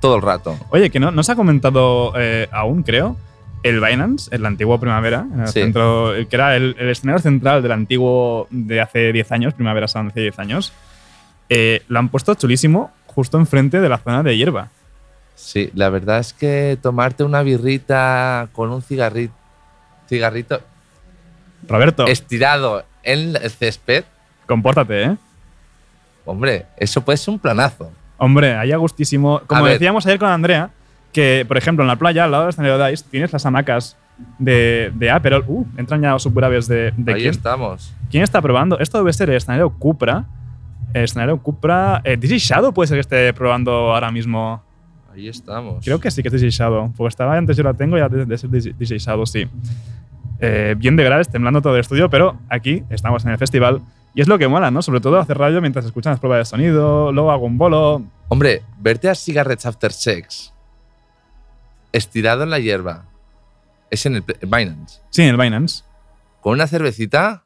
todo el rato. Oye, que no, no se ha comentado eh, aún, creo. El Binance, el antiguo Primavera, en el Sí. centro, el que era el, el escenario central del antiguo de hace 10 años, Primavera Sound hace 10 años, eh, lo han puesto chulísimo justo enfrente de la zona de hierba. Sí, la verdad es que tomarte una birrita con un cigarrito, cigarrito Roberto, estirado en el césped, compórtate, ¿eh? hombre, eso puede ser un planazo. Hombre, ahí a gustísimo. Como A ver. decíamos ayer con Andrea, que por ejemplo en la playa, al lado del escenario de Dice, tienes las hamacas de, de Aperol. Uh, entran ya los superaves de, de Ahí quién. estamos. ¿Quién está probando? Esto debe ser el escenario Cupra. El escenario Cupra. Eh, DJ Shadow puede ser que esté probando ahora mismo. Ahí estamos. Creo que sí que es DJ Shadow. Porque estaba antes, yo la tengo, ya de, de ser DJ Shadow, sí. Eh, bien de graves, temblando todo el estudio, pero aquí estamos en el festival. Y es lo que mola, ¿no? Sobre todo hacer radio mientras escuchan las pruebas de sonido, luego hago un bolo. Hombre, verte a Cigarettes After Sex estirado en la hierba. Es en el Binance. Sí, en el Binance. Con una cervecita.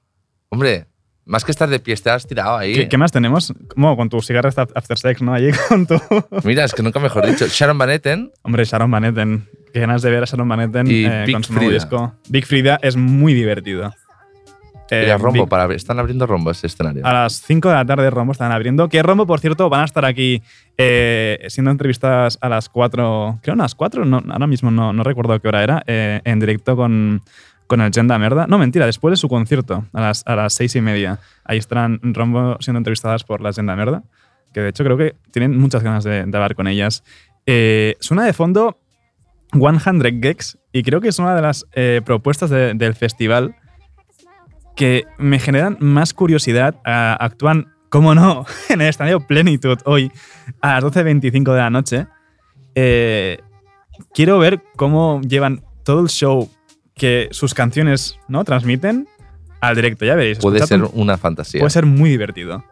Hombre, más que estar de pie, estar estirado ahí. ¿Qué, qué más tenemos? Como con tu cigarras after sex, ¿no? Allí con tu. Mira, es que nunca mejor dicho. Sharon Van Etten. Hombre, Sharon Van Etten. Qué ganas de ver a Sharon Van Etten Y eh, con su nuevo Frida. disco. Big Frida es muy divertido. Eh, Mira, rombo Big- para Están abriendo rombo ese escenario. A las 5 de la tarde Rombo están abriendo. Que Rombo, por cierto, van a estar aquí eh, siendo entrevistadas a las 4. Creo a las 4, no, ahora mismo no, no recuerdo qué hora era. eh, en directo con, con el Genda Merda. No, mentira, después de su concierto, a las, a las 6 y media. Ahí estarán Rombo siendo entrevistadas por la Genda Merda. Que de hecho creo que tienen muchas ganas de, de hablar con ellas. Eh, suena de fondo 100 Gex y creo que es una de las eh, propuestas de- del festival que me generan más curiosidad. Actúan, como no, en el escenario Plenitud hoy a las 12.25 de la noche. Eh, quiero ver cómo llevan todo el show que sus canciones no transmiten al directo. Ya veréis. Puede ser un- una fantasía. puede ser muy divertido.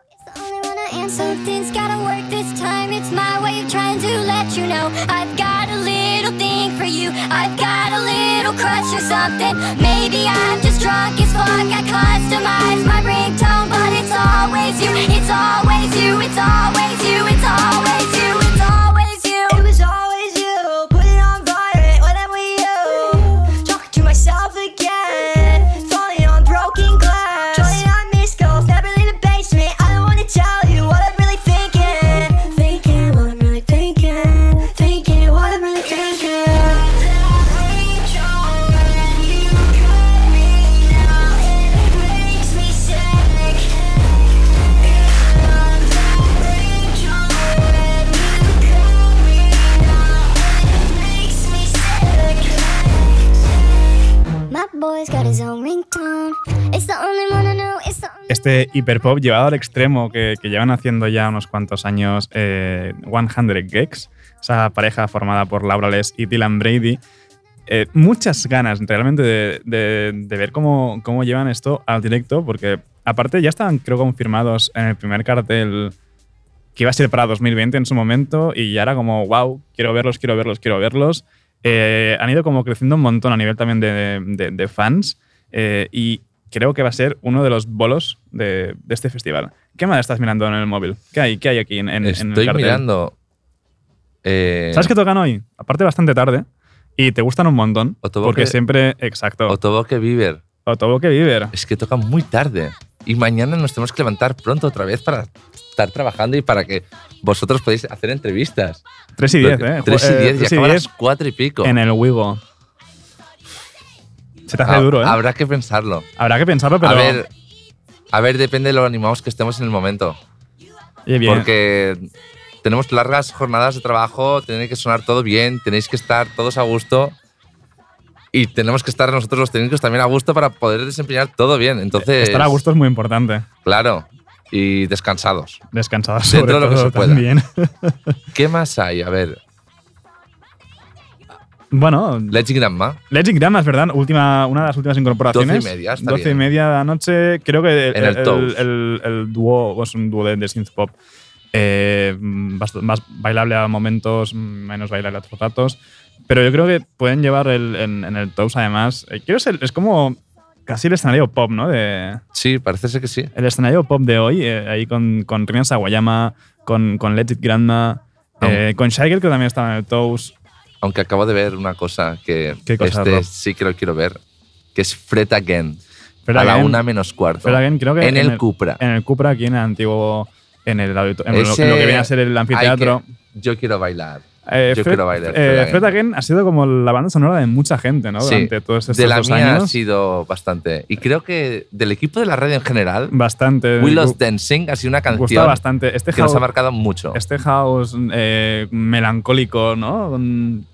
Este hiperpop llevado al extremo que, que llevan haciendo ya unos cuantos años eh, 100 Gex, esa pareja formada por Laura Les y Dylan Brady. Eh, muchas ganas realmente de, de- ver cómo, cómo llevan esto al directo, porque aparte ya estaban, creo, confirmados en el primer cartel que iba a ser para 2020 en su momento y ya era como, wow, quiero verlos, quiero verlos, quiero verlos. Eh, han ido como creciendo un montón a nivel también de- de fans eh, y creo que va a ser uno de los bolos de, de este festival. ¿Qué más estás mirando en el móvil? ¿Qué hay, qué hay aquí en, en- en el Estoy cartel? mirando. eh, ¿Sabes qué tocan hoy? Aparte bastante tarde y te gustan un montón Otoboke- porque siempre, exacto, Otoboke Bieber. Otoboke Viver. Es que toca muy tarde. Y mañana nos tenemos que levantar pronto otra vez para estar trabajando y para que vosotros podáis hacer entrevistas. 3 y 10, ¿eh? 3 y Eh, 10 y tres y acaba a 10 las 4 y pico. en el Wigo. Se te hace Ha- duro, ¿eh? Habrá que pensarlo. Habrá que pensarlo, pero... A ver, a ver, depende de lo animados que estemos en el momento. Oye, bien. Porque tenemos largas jornadas de trabajo, tiene que sonar todo bien, tenéis que estar todos a gusto y tenemos que estar nosotros los técnicos también a gusto para poder desempeñar todo bien. Entonces, Estar a gusto es muy importante. Claro, y descansados. Descansados Dentro sobre de lo que todo se pueda. también. ¿Qué más hay? A ver, bueno, Legend Grandma. Legend Grandma es verdad, última, una de las últimas incorporaciones. 12 y media, está 12 y media de la noche. Creo que el, En el el, Toast. el- el dúo es un dúo de, de synth pop. eh, más bailable a momentos, menos bailable a otros ratos. Pero yo creo que pueden llevar el, en, en el Toast además. eh, quiero ser, es como casi el escenario pop, ¿no? De, Sí, parece ser que sí. el escenario pop de hoy, eh, ahí con, con Rian Sawayama, con, con Legit Grandma, eh, con Shigel, que también estaba en el Toast. Aunque acabo de ver una cosa que ¿Qué cosa, este Rob? sí que lo quiero ver, que es Fred Again. Fred a la una menos cuarto. Fred Again, creo que en, el Cupra. En el Cupra, aquí en el antiguo. En, el en lo, Ese en lo que viene a ser el anfiteatro. que- yo quiero bailar. Eh, yo Fred, quiero bailar. eh, Fred Again. Ha sido como la banda sonora de mucha gente, ¿no? Sí, Durante todos estos de la dos mía años. ha sido bastante. Y creo que del equipo de la radio en general, Bastante. We Lost Dancing ha sido una Gusta canción bastante. Este que nos ha marcado mucho. este house eh, melancólico, ¿no? Con-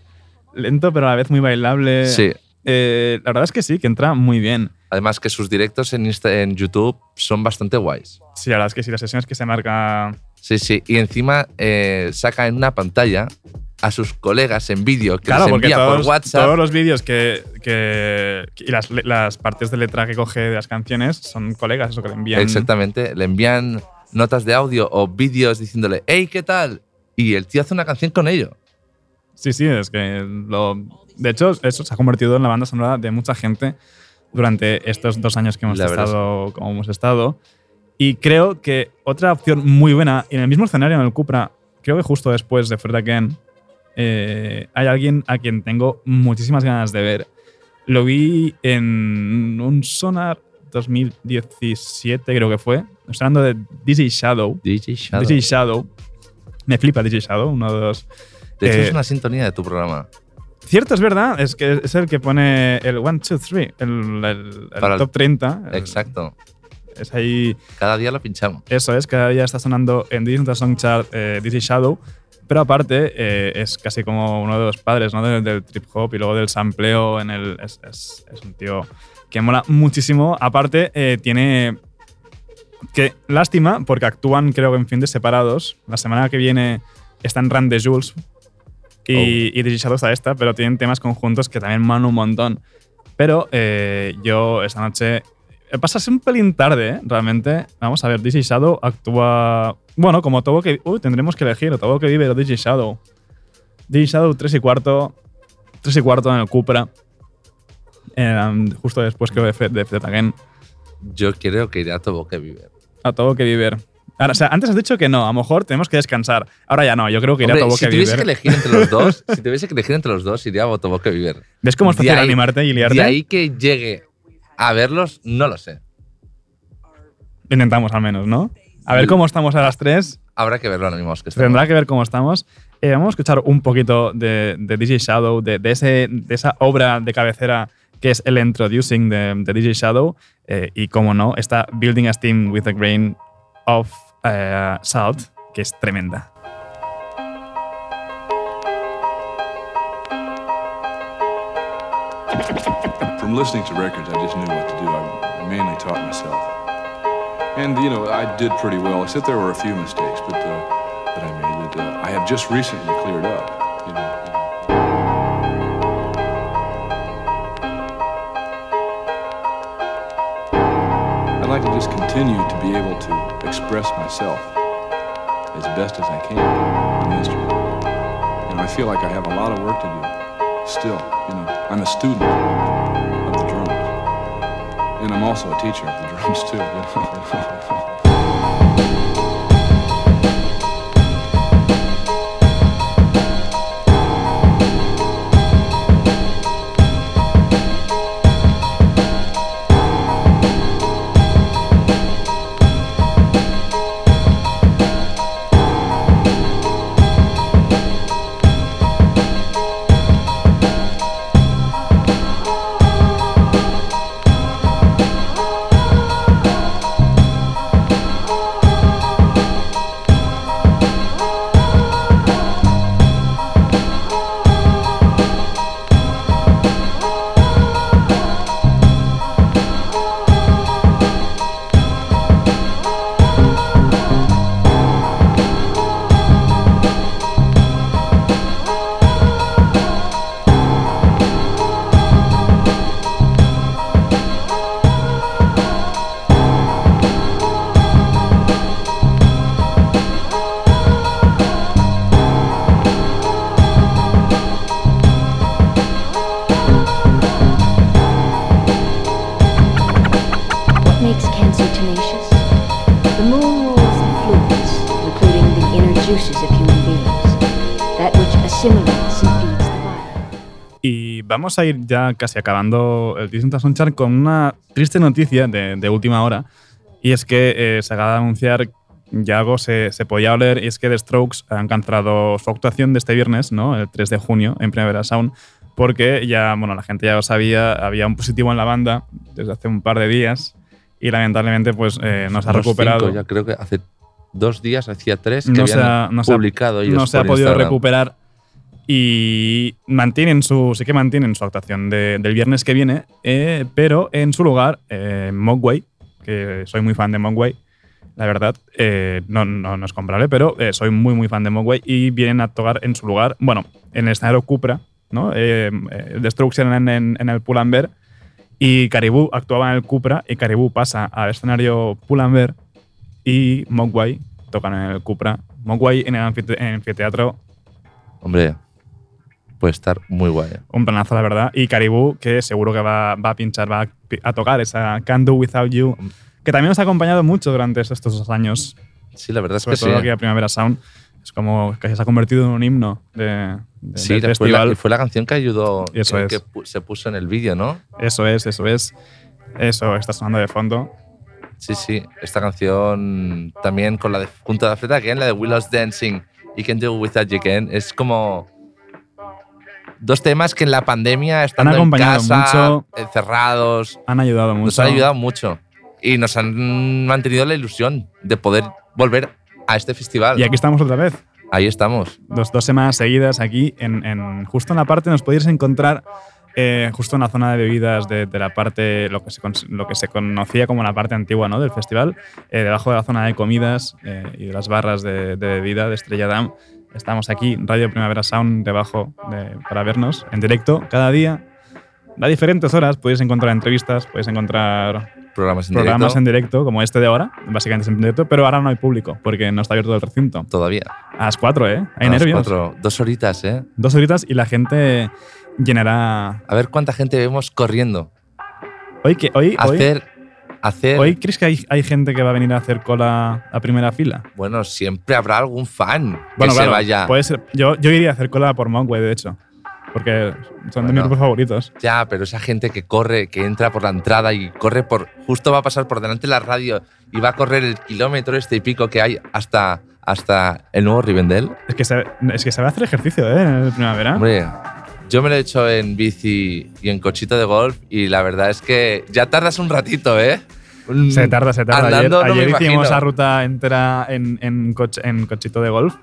lento, pero a la vez muy bailable. Sí. Eh, la verdad es que sí, que entra muy bien. Además que sus directos en, Insta- en YouTube son bastante guays. Sí, la verdad es que sí, las sesiones que se marca. Sí, sí. Y encima eh, saca en una pantalla a sus colegas en vídeo que Claro, les envía todos, por WhatsApp. todos los vídeos que, que- y las, las partes de letra que coge de las canciones son colegas, eso que le envían. Exactamente. Le envían notas de audio o vídeos diciéndole, hey, ¿qué tal? Y el tío hace una canción con ello. Sí, sí, es que lo. De hecho, eso se ha convertido en la banda sonora de mucha gente durante estos dos años que hemos La estado como hemos estado. Y creo que otra opción muy buena, y en el mismo escenario, en el Cupra, creo que justo después de Fred Again, eh, hay alguien a quien tengo muchísimas ganas de ver. Lo vi en un Sonar 2017, creo que fue. Estoy hablando de DJ Shadow. DJ Shadow. DJ Shadow. Me flipa DJ Shadow, uno de los De hecho, eh, es una sintonía de tu programa. Cierto, es verdad. Es que es el que pone el 1, 2, 3, el, top 30. el- Exacto. Es ahí. Cada día lo pinchamos. Eso es, cada día está sonando en Disney Song Chart eh, Shadow. Pero aparte, eh, es casi como uno de los padres ¿no? del, del trip hop y luego del sampleo. En el, es, es- es un tío que mola muchísimo. Aparte, eh, tiene. Que lástima, porque actúan, creo que en fin de separados. La semana que viene están Run de Jules y, y DJ Shadow está esta, pero tienen temas conjuntos que también molan un montón. Pero eh, yo esta noche. eh, Pasase un pelín tarde, ¿eh? realmente. Vamos a ver, DJ Shadow actúa. Bueno, como todo que. Uy, tendremos que elegir, todo que vive o DJ Shadow. DJ Shadow 3 y cuarto. 3 y cuarto en el Cupra. Eh, justo después creo de, de Again. Yo creo que iré a Tobo que vive. A todo que vivir. Ahora, o sea, antes has dicho que no, a lo mejor tenemos que descansar. Ahora ya no, yo creo que iré Hombre, a todo si que tuviese que elegir entre los dos, si tuviese que elegir entre los dos, iría a Tobo que vivir. ¿Ves cómo es fácil ahí- animarte y liarte? De ahí que llegue a verlos, no lo sé. Intentamos al menos, ¿no? A ver cómo estamos a las 3. Habrá que verlo animados que estamos. Tendrá que ver cómo estamos. Eh, vamos a escuchar un poquito de, de DJ Shadow, de, de ese, de esa obra de cabecera que es el Introducing de, de DJ Shadow. eh, y, como no, está Building a Steam with a Grain of eh, Salt, que es tremenda. From listening to records, I just knew what to do. I mainly taught myself. And, you know, I did pretty well, except there were a few mistakes but, uh, that I made that uh, I have just recently cleared up. You know. I'd like to just continue to be able to express myself as best as I can the instrument. And I feel like I have a lot of work to do still. You know, I'm a student of the drums. And I'm also a teacher of the drums, too. vamos a ir ya casi acabando el Disney Sunshine con una triste noticia de, de última hora. Y es que eh, se acaba de anunciar, ya algo se, se podía oler, y es que The Strokes han cancelado su actuación de este viernes, ¿no? el 3 de junio, en Primavera Sound, porque ya, bueno, la gente ya lo sabía, había un positivo en la banda desde hace un par de días y lamentablemente pues eh, no se ha recuperado. cinco, ya creo que hace dos días, hacía tres, que no habían se ha, no se ha- publicado ellos no se ha podido Instagram. recuperar y mantienen su sí que mantienen su actuación de- del viernes que viene eh, pero en su lugar eh, Mogwai que soy muy fan de Mogwai la verdad eh, no, no, no es comprable pero eh, soy muy muy fan de Mogwai y vienen a tocar en su lugar bueno en el escenario Cupra ¿no? Eran en, en, en el Pull&Bear y Caribou actuaba en el Cupra y Caribou pasa al escenario Pull&Bear y Mogwai tocan en el Cupra. Mogwai en el anfiteatro, Hombre, puede estar muy guay. un planazo, la verdad. Y Caribou, que seguro que va, va a pinchar, va a, tocar esa Can't Do Without You, que también nos ha acompañado mucho durante estos dos años. Sí, la verdad es Sobre que todo sí. aquí a Primavera Sound. Es como que se ha convertido en un himno de, de- Sí, del fue la, festival. y fue la canción que ayudó, Eso que, es. que se puso en el vídeo, ¿no? Eso es, eso es. Eso está sonando de fondo. Sí, sí. Esta canción también con la de junto a la Fred Again, la de Willow's Dancing y Can Do Without You Again, es como dos temas que en la pandemia estando en casa, mucho. encerrados, Han ayudado mucho. nos han ayudado mucho y nos han mantenido la ilusión de poder volver a este festival. Y aquí estamos otra vez. Ahí estamos. dos, dos semanas seguidas aquí, en, en- justo en la parte nos podéis encontrar, eh, justo en la zona de bebidas de, de la parte, lo que, se, lo que se conocía como la parte antigua ¿no? del festival, eh, debajo de la zona de comidas eh, y de las barras de, de bebida de Estrella Damm. Estamos aquí, Radio Primavera Sound, debajo de- para vernos en directo cada día. A diferentes horas podéis encontrar entrevistas, podéis encontrar Programas en programas directo. en directo, como este de ahora, básicamente es en directo, pero ahora no hay público porque no está abierto el recinto. Todavía. A las 4, ¿eh? Hay A las nervios. cuatro, dos horitas, ¿eh? Dos horitas y la gente llenará. A ver cuánta gente vemos corriendo. Hoy, que, hoy, hoy, Hacer. hoy ¿crees que hay, hay gente que va a venir a hacer cola a primera fila? Bueno, siempre habrá algún fan que Bueno, se claro, vaya. puede ser. Yo, yo iría a hacer cola por Monkway, de hecho. Porque son de mis grupos favoritos. Ya, pero esa gente que corre, que entra por la entrada y corre por. Justo va a pasar por delante de la radio y va a correr el kilómetro este y pico que hay hasta, hasta el nuevo Rivendell. Es que, se, es que a hacer ejercicio, ¿eh? En el primavera. Hombre, yo me lo he hecho en bici y en cochito de golf y la verdad es que ya tardas un ratito, ¿eh? Un- Se tarda, se tarda. Andando ayer no ayer hicimos imagino. la ruta entera en, en, coche- en cochito de golf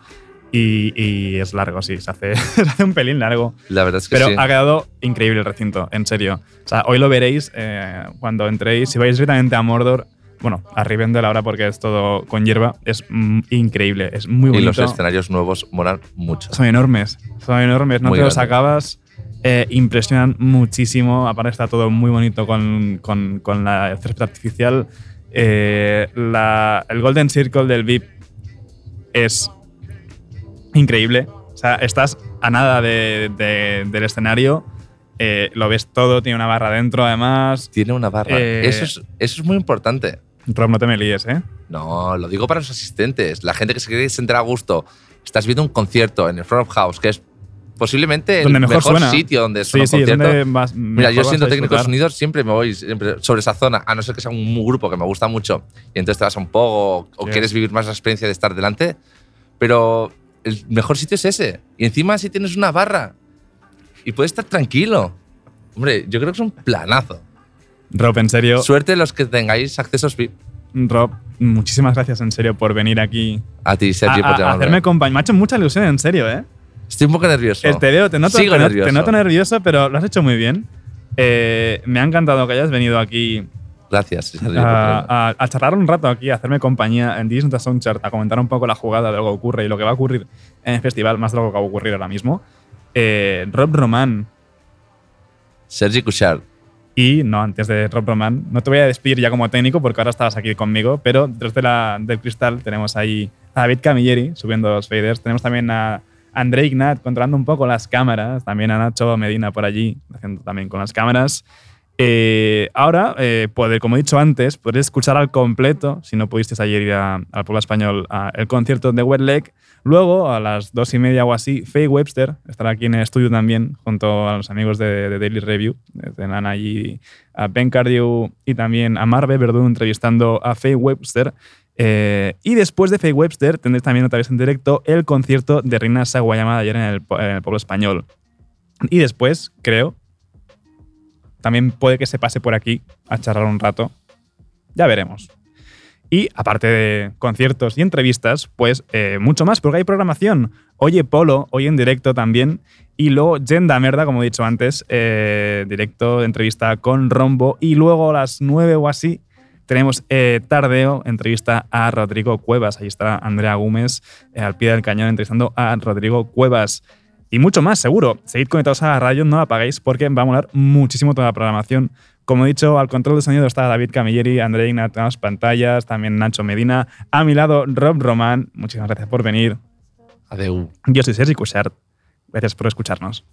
y, y es largo, sí. Se hace, se hace un pelín largo. La verdad es que Pero sí. ha quedado increíble el recinto, en serio. O sea, hoy lo veréis eh, cuando entréis. Si vais directamente a Mordor, bueno, a Rivendell ahora porque es todo con hierba, es mm, increíble, es muy Y bonito. los escenarios nuevos molan mucho. Son enormes, son enormes, no Muy te los acabas. eh, impresionan muchísimo. Aparte, está todo muy bonito con, con, con la césped artificial. Eh, la- el Golden Circle del VIP es increíble. O sea, estás a nada de- de- del escenario. eh, lo ves todo, tiene una barra dentro además. Tiene una barra. Eh, eso, es, eso es muy importante. Rob, no te me líes, ¿eh? No, lo digo para los asistentes, la gente que se quiere sentir a gusto. Estás viendo un concierto en el Front of House, que es posiblemente el mejor suena. sitio donde Sí, suena un sí, donde más- Mira, yo siendo técnico de sonido siempre me voy siempre sobre esa zona, a no ser que sea un grupo que me gusta mucho y entonces te vas a un poco o Sí. quieres vivir más la experiencia de estar delante, pero el mejor sitio es ese. Y encima si tienes una barra y puedes estar tranquilo. Hombre, yo creo que es un planazo. Rob, en serio. Suerte los que tengáis accesos VIP. Rob, muchísimas gracias en serio por venir aquí. A ti, Sergio, a, por a- hacerme compañía. Me ha hecho mucha ilusión, en serio, ¿eh? Estoy un poco nervioso. Eh, Te veo, te noto, Sigo te, no- nervioso. te noto nervioso, pero lo has hecho muy bien. Eh, me ha encantado que hayas venido aquí Gracias, a, a- a charlar un rato aquí, a hacerme compañía en Disney Soundchart, a comentar un poco la jugada de lo que ocurre y lo que va a ocurrir en el festival, más de lo que va a ocurrir ahora mismo. Eh, Rob Roman. Sergi Cushart. Y no, antes de Rob Roman, no te voy a despedir ya como técnico porque ahora estabas aquí conmigo, pero detrás de la, del cristal tenemos ahí a David Camilleri subiendo los faders. Tenemos también a André Ignat controlando un poco las cámaras. También a Nacho Medina por allí, haciendo también con las cámaras. Eh, ahora, eh, como he dicho antes, podéis escuchar al completo, si no pudisteis ayer ir al pueblo español, el concierto de Wet Leg. Luego, a las dos y media o así, Faye Webster estará aquí en el estudio también, junto a los amigos de, Daily Review. Eh, Tendrán allí a Ben Cardew y también a Marve Verdún entrevistando a Faye Webster. Eh, y después de Faye Webster tendréis también otra vez en directo el concierto de Rina Sawayama de ayer en el, en el pueblo español. Y después, creo, también puede que se pase por aquí a charlar un rato. Ya veremos. Y aparte de conciertos y entrevistas, pues eh, mucho más, porque hay programación. Oye Polo, hoy en directo también. Y luego Yenda Merda, como he dicho antes, eh, directo entrevista con Rombo. Y luego a las 9 o así tenemos eh, Tardeo, entrevista a Rodrigo Cuevas. Ahí está Andrea Gómez al pie del cañón entrevistando a Rodrigo Cuevas. Y mucho más, seguro. Seguid conectados a la radio, no la apaguéis porque va a molar muchísimo toda la programación. Como he dicho, al control de sonido está David Camilleri, André Ignat en las pantallas, también Nacho Medina. A mi lado, Rob Román. Muchísimas gracias por venir. Adeu. Yo soy Sergi Cushart. Gracias por escucharnos.